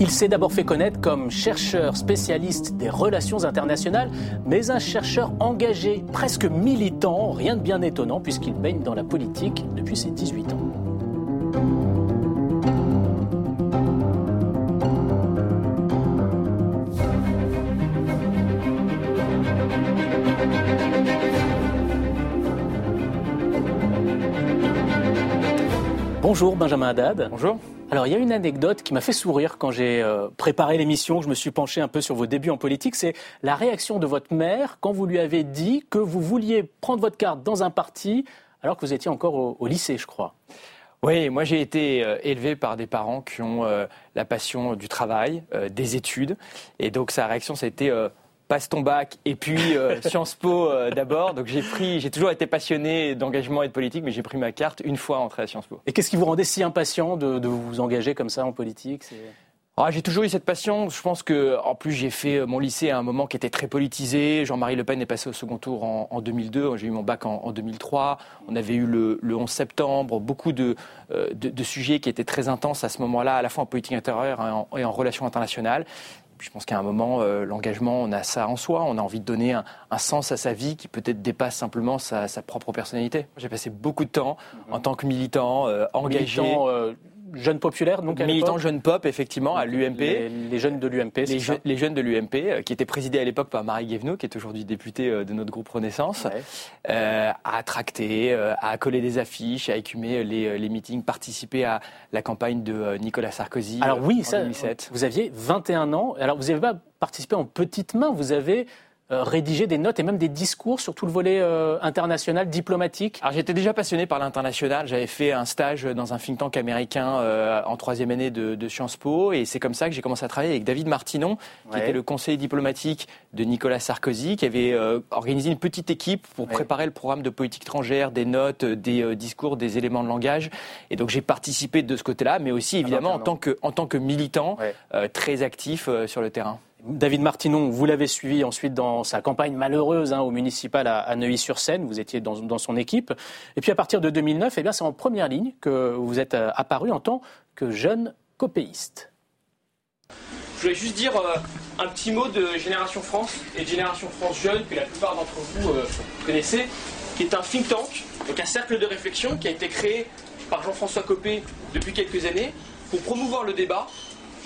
Il s'est d'abord fait connaître comme chercheur spécialiste des relations internationales, mais un chercheur engagé, presque militant, rien de bien étonnant puisqu'il baigne dans la politique depuis ses 18 ans. Bonjour Benjamin Haddad. Bonjour. Alors il y a une anecdote qui m'a fait sourire quand j'ai euh, préparé l'émission, je me suis penché un peu sur vos débuts en politique, c'est la réaction de votre mère quand vous lui avez dit que vous vouliez prendre votre carte dans un parti alors que vous étiez encore au, lycée, je crois. Oui, moi j'ai été euh, élevé par des parents qui ont euh, la passion du travail, des études, et donc sa réaction été passe ton bac et puis euh, Sciences Po euh, d'abord. Donc j'ai pris, j'ai toujours été passionné d'engagement et de politique, mais j'ai pris ma carte une fois entré à Sciences Po. Et qu'est-ce qui vous rendait si impatient de, vous engager comme ça en politique? Ah, j'ai toujours eu cette passion. Je pense que, en plus, j'ai fait euh, mon lycée à un moment qui était très politisé. Jean-Marie Le Pen est passé au second tour en, 2002. J'ai eu mon bac en, 2003. On avait eu le, 11 septembre. Beaucoup de, de, sujets qui étaient très intenses à ce moment-là, à la fois en politique intérieure et en, et en relations internationales je pense qu'à un moment, euh, l'engagement, on a ça en soi. On a envie de donner un, sens à sa vie qui peut-être dépasse simplement sa, propre personnalité. J'ai passé beaucoup de temps en tant que militant, euh, engagé. Euh, jeunes populaires, donc Militant jeune pop, effectivement, à l'UMP. Les, jeunes de l'UMP, les, les, jeunes de l'UMP, euh, qui étaient présidés à l'époque par Marie Guévenot, qui est aujourd'hui députée euh, de notre groupe Renaissance, euh, à tracter, à coller des affiches, à écumer les, les, meetings, participer à la campagne de Nicolas Sarkozy Alors oui, en ça, 2007. Vous aviez 21 ans. Alors vous n'avez pas participé en petite main, vous avez euh, rédiger des notes et même des discours sur tout le volet euh, international, diplomatique Alors j'étais déjà passionné par l'international. J'avais fait un stage dans un think tank américain euh, en troisième année de, de, Sciences Po et c'est comme ça que j'ai commencé à travailler avec David Martinon, qui était le conseiller diplomatique de Nicolas Sarkozy, qui avait organisé une petite équipe pour préparer le programme de politique étrangère, des notes, des discours, des éléments de langage. Et donc j'ai participé de ce côté-là, mais aussi évidemment en tant que, en tant que militant très actif sur le terrain. David Martinon, vous l'avez suivi ensuite dans sa campagne malheureuse hein, au municipal à, Neuilly-sur-Seine. Vous étiez dans, son équipe. Et puis à partir de 2009, eh bien, c'est en première ligne que vous êtes euh, apparu en tant que jeune copéiste. Je voulais juste dire euh, un petit mot de Génération France et Génération France Jeune que la plupart d'entre vous euh, connaissez, qui est un think tank, donc un cercle de réflexion qui a été créé par Jean-François Copé depuis quelques années pour promouvoir le débat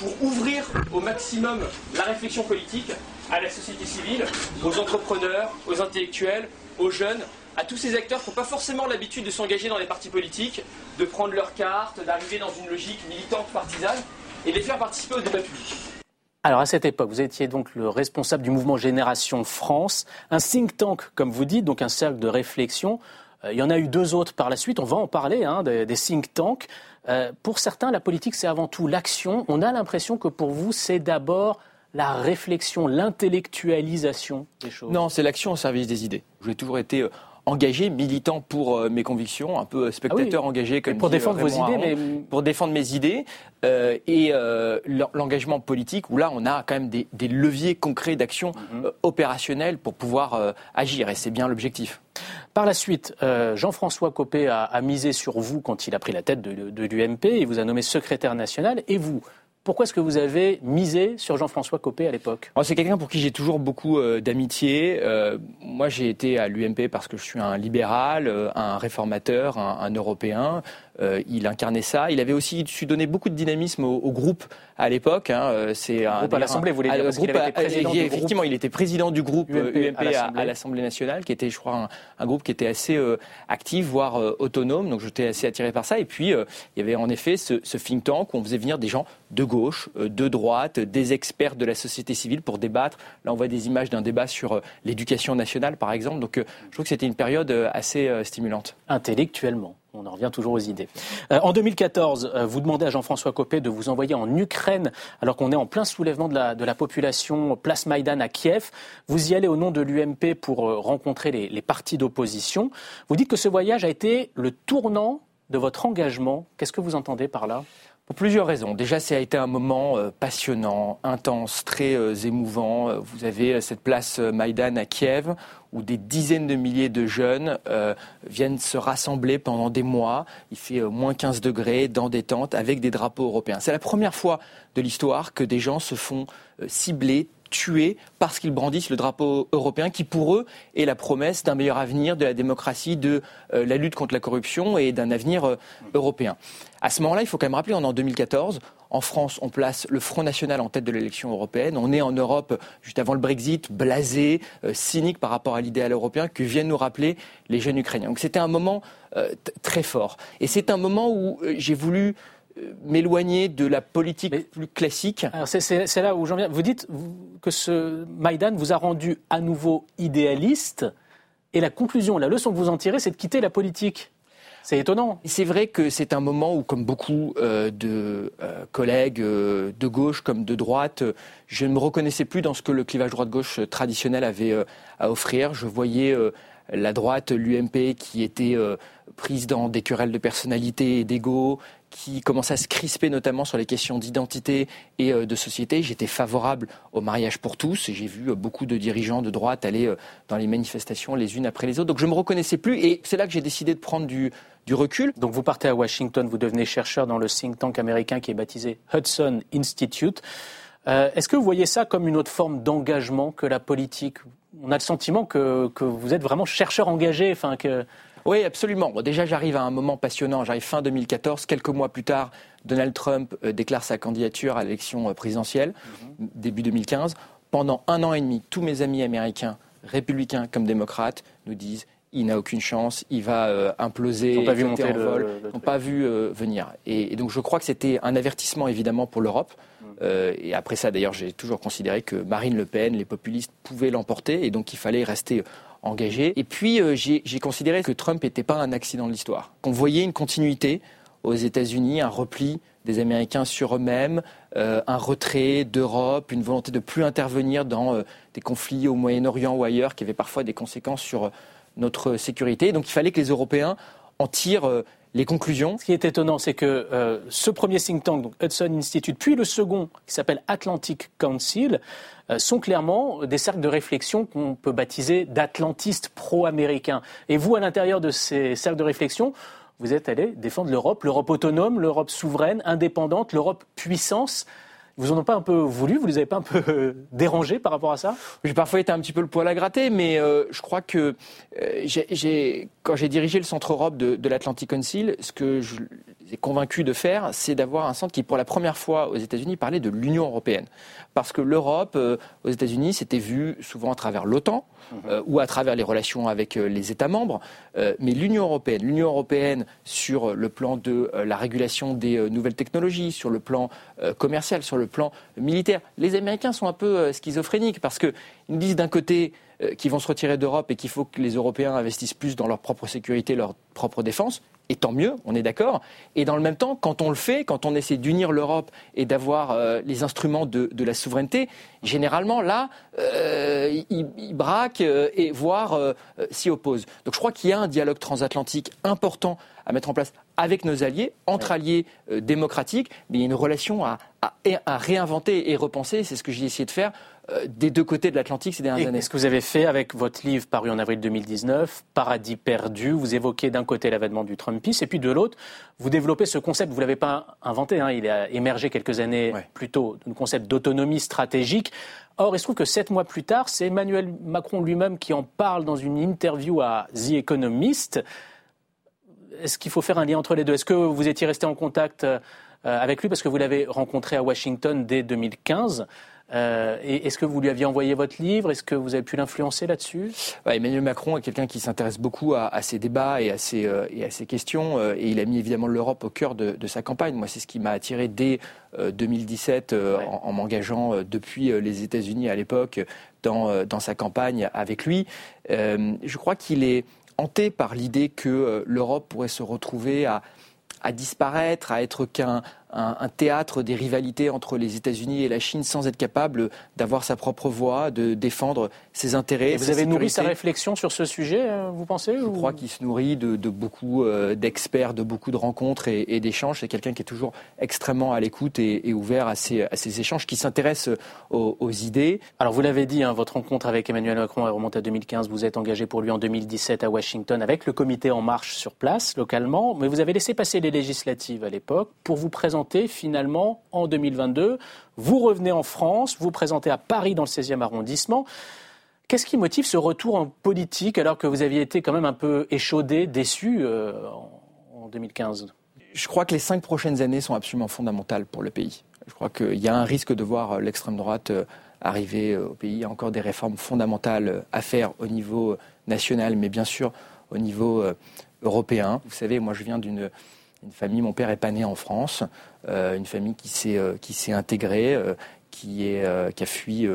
pour ouvrir au maximum la réflexion politique à la société civile, aux entrepreneurs, aux intellectuels, aux jeunes, à tous ces acteurs qui n'ont pas forcément l'habitude de s'engager dans les partis politiques, de prendre leur carte, d'arriver dans une logique militante partisane et de les faire participer au débat public. Alors à cette époque, vous étiez donc le responsable du mouvement Génération France, un think tank, comme vous dites, donc un cercle de réflexion. Euh, il y en a eu deux autres par la suite, on va en parler, hein, des, des think tanks. Euh, pour certains, la politique, c'est avant tout l'action. On a l'impression que pour vous, c'est d'abord la réflexion, l'intellectualisation des choses. Non, c'est l'action au service des idées. J'ai toujours été euh, engagé, militant pour mes convictions, un peu spectateur ah engagé comme pour défendre vos idées, mais... pour défendre mes idées et l'engagement politique où là on a quand même des, leviers concrets d'action mhm. opérationnelle pour pouvoir agir et c'est bien l'objectif. Par la suite, euh, Jean-François Copé a, misé sur vous quand il a pris la tête de, l'UMP. Il vous a nommé secrétaire national. Et vous, pourquoi est-ce que vous avez misé sur Jean-François Copé à l'époque? C'est quelqu'un pour qui j'ai toujours beaucoup euh, d'amitié. Euh, moi, j'ai été à l'UMP parce que je suis un libéral, un réformateur, un Européen. Euh, il incarnait ça. Il avait aussi su donner beaucoup de dynamisme au, groupe à l'époque. Hein. Euh, c'est un groupe à l'Assemblée, vous voulez dire, groupe, Effectivement, il était président du groupe UMP, à l'Assemblée nationale, qui était, je crois, un, groupe qui était assez euh, actif, voire autonome. Donc j'étais assez attiré par ça. Et puis, il y avait en effet ce, ce, think tank où on faisait venir des gens de gauche, de droite, des experts de la société civile pour débattre. Là, on voit des images d'un débat sur l'éducation nationale, par exemple. Donc je trouve que c'était une période assez stimulante. Intellectuellement. On en revient toujours aux idées. Euh, en 2014, euh, vous demandez à Jean-François Copé de vous envoyer en Ukraine alors qu'on est en plein soulèvement de la, population place Maïdan à Kiev. Vous y allez au nom de l'UMP pour euh, rencontrer les partis d'opposition. Vous dites que ce voyage a été le tournant de votre engagement. Qu'est-ce que vous entendez par là? Pour plusieurs raisons. Déjà, ça a été un moment passionnant, intense, très émouvant. Vous avez cette place Maïdan à Kiev où des dizaines de milliers de jeunes euh, viennent se rassembler pendant des mois. Il fait moins 15 degrés dans des tentes avec des drapeaux européens. C'est la première fois de l'histoire que des gens se font cibler, tués parce qu'ils brandissent le drapeau européen qui, pour eux, est la promesse d'un meilleur avenir, de la démocratie, de euh, la lutte contre la corruption et d'un avenir euh, européen. À ce moment-là, il faut quand même rappeler, on est en 2014. En France, on place le Front National en tête de l'élection européenne. On est en Europe, juste avant le Brexit, blasé, euh, cynique par rapport à l'idéal européen que viennent nous rappeler les jeunes Ukrainiens. Donc c'était un moment très fort. Et c'est un moment où j'ai voulu m'éloigner de la politique plus classique. C'est là où j'en viens. Vous dites que ce Maïdan vous a rendu à nouveau idéaliste. Et la conclusion, la leçon que vous en tirez, c'est de quitter la politique. C'est étonnant. C'est vrai que c'est un moment où, comme beaucoup euh, de euh, collègues euh, de gauche comme de droite, je ne me reconnaissais plus dans ce que le clivage droite-gauche traditionnel avait à offrir. Je voyais la droite, l'UMP, qui était prise dans des querelles de personnalité et d'ego, qui commençait à se crisper notamment sur les questions d'identité et euh, de société. J'étais favorable au mariage pour tous et j'ai vu euh, beaucoup de dirigeants de droite aller euh, dans les manifestations les unes après les autres. Donc je ne me reconnaissais plus et c'est là que j'ai décidé de prendre du, recul. Donc vous partez à Washington, vous devenez chercheur dans le think tank américain qui est baptisé Hudson Institute. Est-ce que vous voyez ça comme une autre forme d'engagement que la politique On a le sentiment que, que, vous êtes vraiment chercheur engagé, enfin que oui, absolument. déjà, j'arrive à un moment passionnant. J'arrive fin 2014. Quelques mois plus tard, Donald Trump euh, déclare sa candidature à l'élection euh, présidentielle, mhm. début 2015. Pendant un an et demi, tous mes amis américains, républicains comme démocrates, nous disent il n'a aucune chance, il va euh, imploser, ils n'ont pas vu monter n'ont pas vu venir. Et, donc je crois que c'était un avertissement évidemment pour l'Europe. Mhm. et après ça, d'ailleurs, j'ai toujours considéré que Marine Le Pen, les populistes pouvaient l'emporter, et donc il fallait rester engagé. Et puis, euh, j'ai considéré que Trump n'était pas un accident de l'histoire, qu'on voyait une continuité aux États-Unis, un repli des Américains sur eux-mêmes, euh, un retrait d'Europe, une volonté de plus intervenir dans euh, des conflits au Moyen-Orient ou ailleurs qui avaient parfois des conséquences sur notre sécurité. Donc il fallait que les Européens en tirent les conclusions. Ce qui est étonnant, c'est que ce premier think tank, Hudson Institute, puis le second, qui s'appelle Atlantic Council, euh, sont clairement des cercles de réflexion qu'on peut baptiser d'atlantistes pro-américains. Et vous, à l'intérieur de ces cercles de réflexion, vous êtes allé défendre l'Europe, l'Europe autonome, l'Europe souveraine, indépendante, l'Europe puissance. Vous en ont pas un peu voulu Vous les avez pas un peu dérangés par rapport à ça? J'ai parfois été un petit peu le poil à gratter, mais euh, je crois que euh, quand j'ai dirigé le Centre Europe de, de l'Atlantic Council, ce que je convaincu de faire, c'est d'avoir un centre qui, pour la première fois aux États-Unis, parlait de l'Union européenne. Parce que l'Europe, euh, aux États-Unis, c'était vu souvent à travers l'OTAN mhm. euh, ou à travers les relations avec euh, les États membres. mais l'Union européenne, l'Union européenne sur le plan de la régulation des nouvelles technologies, sur le plan commercial, sur le plan militaire, les Américains sont un peu schizophréniques parce qu'ils nous disent d'un côté qu'ils vont se retirer d'Europe et qu'il faut que les Européens investissent plus dans leur propre sécurité, leur propre défense et tant mieux, on est d'accord. Et dans le même temps, quand on le fait, quand on essaie d'unir l'Europe et d'avoir euh, les instruments de, la souveraineté, généralement, là, euh, ils, braquent euh, et voire s'y opposent. Donc je crois qu'il y a un dialogue transatlantique important à mettre en place avec nos alliés, entre alliés démocratiques, mais il y a une relation à, à réinventer et repenser. C'est ce que j'ai essayé de faire des deux côtés de l'Atlantique ces dernières années. Ce que vous avez fait avec votre livre paru en avril 2019, Paradis perdu, vous évoquez d'un côté l'avènement du Et puis de l'autre, vous développez ce concept, vous ne l'avez pas inventé, hein, il a émergé quelques années plus tôt, le concept d'autonomie stratégique. Or, il se trouve que sept mois plus tard, c'est Emmanuel Macron lui-même qui en parle dans une interview à The Economist. Est-ce qu'il faut faire un lien entre les deux? Est-ce que vous étiez resté en contact euh, avec lui parce que vous l'avez rencontré à Washington dès 2015 euh, est-ce que vous lui aviez envoyé votre livre? Est-ce que vous avez pu l'influencer là-dessus? Emmanuel Macron est quelqu'un qui s'intéresse beaucoup à, ces débats et à ces, euh, et à ces questions. Euh, et il a mis évidemment l'Europe au cœur de, sa campagne. Moi, c'est ce qui m'a attiré dès 2017 en, m'engageant depuis les États-Unis à l'époque dans, dans sa campagne avec lui. je crois qu'il est hanté par l'idée que l'Europe pourrait se retrouver à, à disparaître, à être qu'un un, théâtre des rivalités entre les États-Unis et la Chine sans être capable d'avoir sa propre voix, de défendre ses intérêts. vous avez nourri sa réflexion sur ce sujet, euh, vous pensez Je crois qu'il se nourrit de, beaucoup euh, d'experts, de beaucoup de rencontres et, d'échanges. C'est quelqu'un qui est toujours extrêmement à l'écoute et, ouvert à ces, échanges, qui s'intéresse aux, idées. Alors vous l'avez dit, hein, votre rencontre avec Emmanuel Macron est remontée à 2015. Vous êtes engagé pour lui en 2017 à Washington avec le comité En Marche sur place, localement. Mais vous avez laissé passer les législatives à l'époque pour vous présenter finalement en 2022. Vous revenez en France, vous présentez à Paris dans le 16e arrondissement. Qu'est-ce qui motive ce retour en politique alors que vous aviez été quand même un peu échaudé, déçu euh, en 2015 Je crois que les cinq prochaines années sont absolument fondamentales pour le pays. Je crois qu'il y a un risque de voir euh, l'extrême droite euh, arriver au pays. Il y a encore des réformes fondamentales à faire au niveau national, mais bien sûr au niveau européen. Vous savez, moi je viens d'une famille, mon père est pas né en France, une famille qui s'est intégrée, qui, est, qui a fui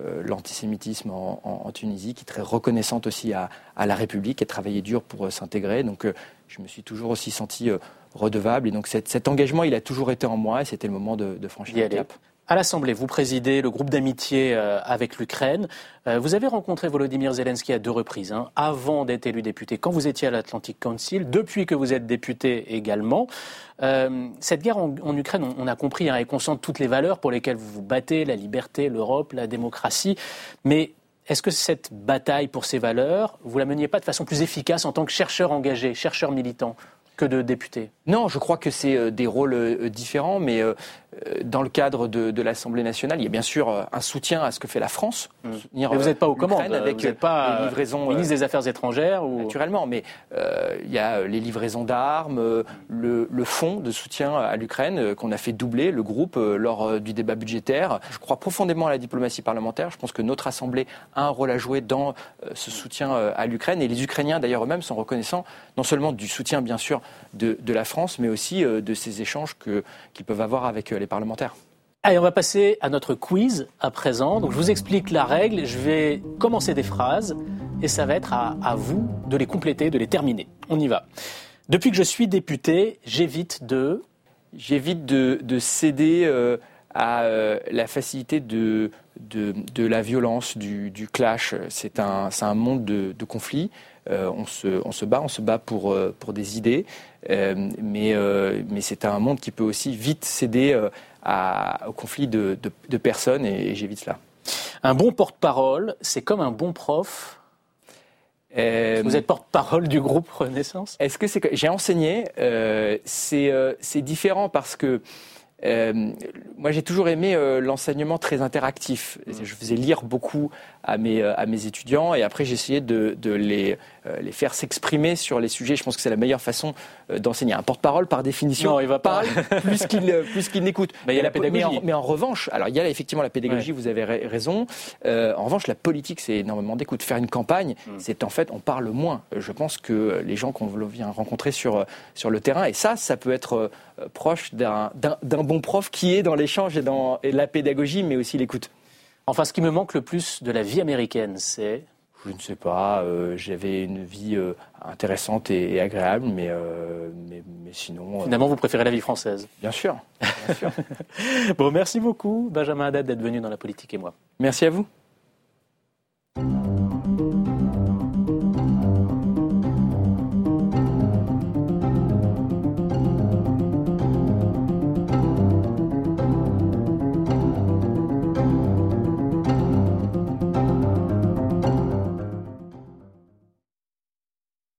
euh, l'antisémitisme en, Tunisie, qui est très reconnaissante aussi à, la République, qui a travaillé dur pour euh, s'intégrer. Donc euh, je me suis toujours aussi senti redevable. Et donc cet, engagement, il a toujours été en moi et c'était le moment de, de franchir le cap. À l'Assemblée, vous présidez le groupe d'amitié euh, avec l'Ukraine. Euh, vous avez rencontré Volodymyr Zelensky à deux reprises, hein, avant d'être élu député, quand vous étiez à l'Atlantic Council, depuis que vous êtes député également. Euh, cette guerre en, Ukraine, on, a compris, hein, elle concentre toutes les valeurs pour lesquelles vous vous battez, la liberté, l'Europe, la démocratie. Mais est-ce que cette bataille pour ces valeurs, vous la meniez pas de façon plus efficace en tant que chercheur engagé, chercheur militant que de député? Non, je crois que c'est des rôles différents, mais dans le cadre de, l'Assemblée nationale, il y a bien sûr euh, un soutien à ce que fait la France. Mmh. mais vous n'êtes pas aux commandes, avec vous n'êtes pas les livraisons, ministre des Affaires étrangères ou... Naturellement, mais il y a les livraisons d'armes, le, le, fonds de soutien à l'Ukraine qu'on a fait doubler, le groupe, lors du débat budgétaire. Je crois profondément à la diplomatie parlementaire. Je pense que notre Assemblée a un rôle à jouer dans ce soutien à l'Ukraine. Et les Ukrainiens, d'ailleurs, eux-mêmes sont reconnaissants non seulement du soutien, bien sûr, de, de la France, mais aussi de ces échanges qu'ils peuvent avoir avec les parlementaires. Allez, on va passer à notre quiz à présent. Donc, je vous explique la règle. Je vais commencer des phrases et ça va être à, vous de les compléter, de les terminer. On y va. Depuis que je suis député, j'évite de. J'évite de, céder euh, à euh, la facilité de, de, la violence, du, clash. C'est un, un, monde de, de conflits. Euh, on, se, on, se, bat, on se bat pour, pour des idées, mais, mais c'est un monde qui peut aussi vite céder au conflit de, personnes et, j'évite cela. Un bon porte-parole, c'est comme un bon prof. Euh, Vous êtes porte-parole du groupe Renaissance? Est-ce que c'est j'ai enseigné euh, euh, c'est différent parce que moi, j'ai toujours aimé l'enseignement très interactif. Mmh. Je faisais lire beaucoup à mes, à mes étudiants et après, j'essayais de, de les, euh, les faire s'exprimer sur les sujets. Je pense que c'est la meilleure façon euh, d'enseigner. Un porte-parole, par définition, non, il va pas. plus qu'il euh, plus qu'il n'écoute. Mais il y a la pédagogie. Mais en, revanche, alors il y a effectivement la pédagogie. Vous avez raison. en revanche, la politique, c'est énormément d'écoute. Faire une campagne, mm. c'est en fait, on parle moins. Je pense que les gens qu'on vient rencontrer sur sur le terrain, et ça, ça peut être proche d'un bon prof qui est dans l'échange et dans et la pédagogie, mais aussi l'écoute. Enfin, ce qui me manque le plus de la vie américaine, c'est je ne sais pas, euh, j'avais une vie euh, intéressante et, agréable, mais, euh, mais, sinon... Finalement, vous préférez la vie française Bien sûr. bon, merci beaucoup, Benjamin Haddad, d'être venu dans la politique et moi. Merci à vous.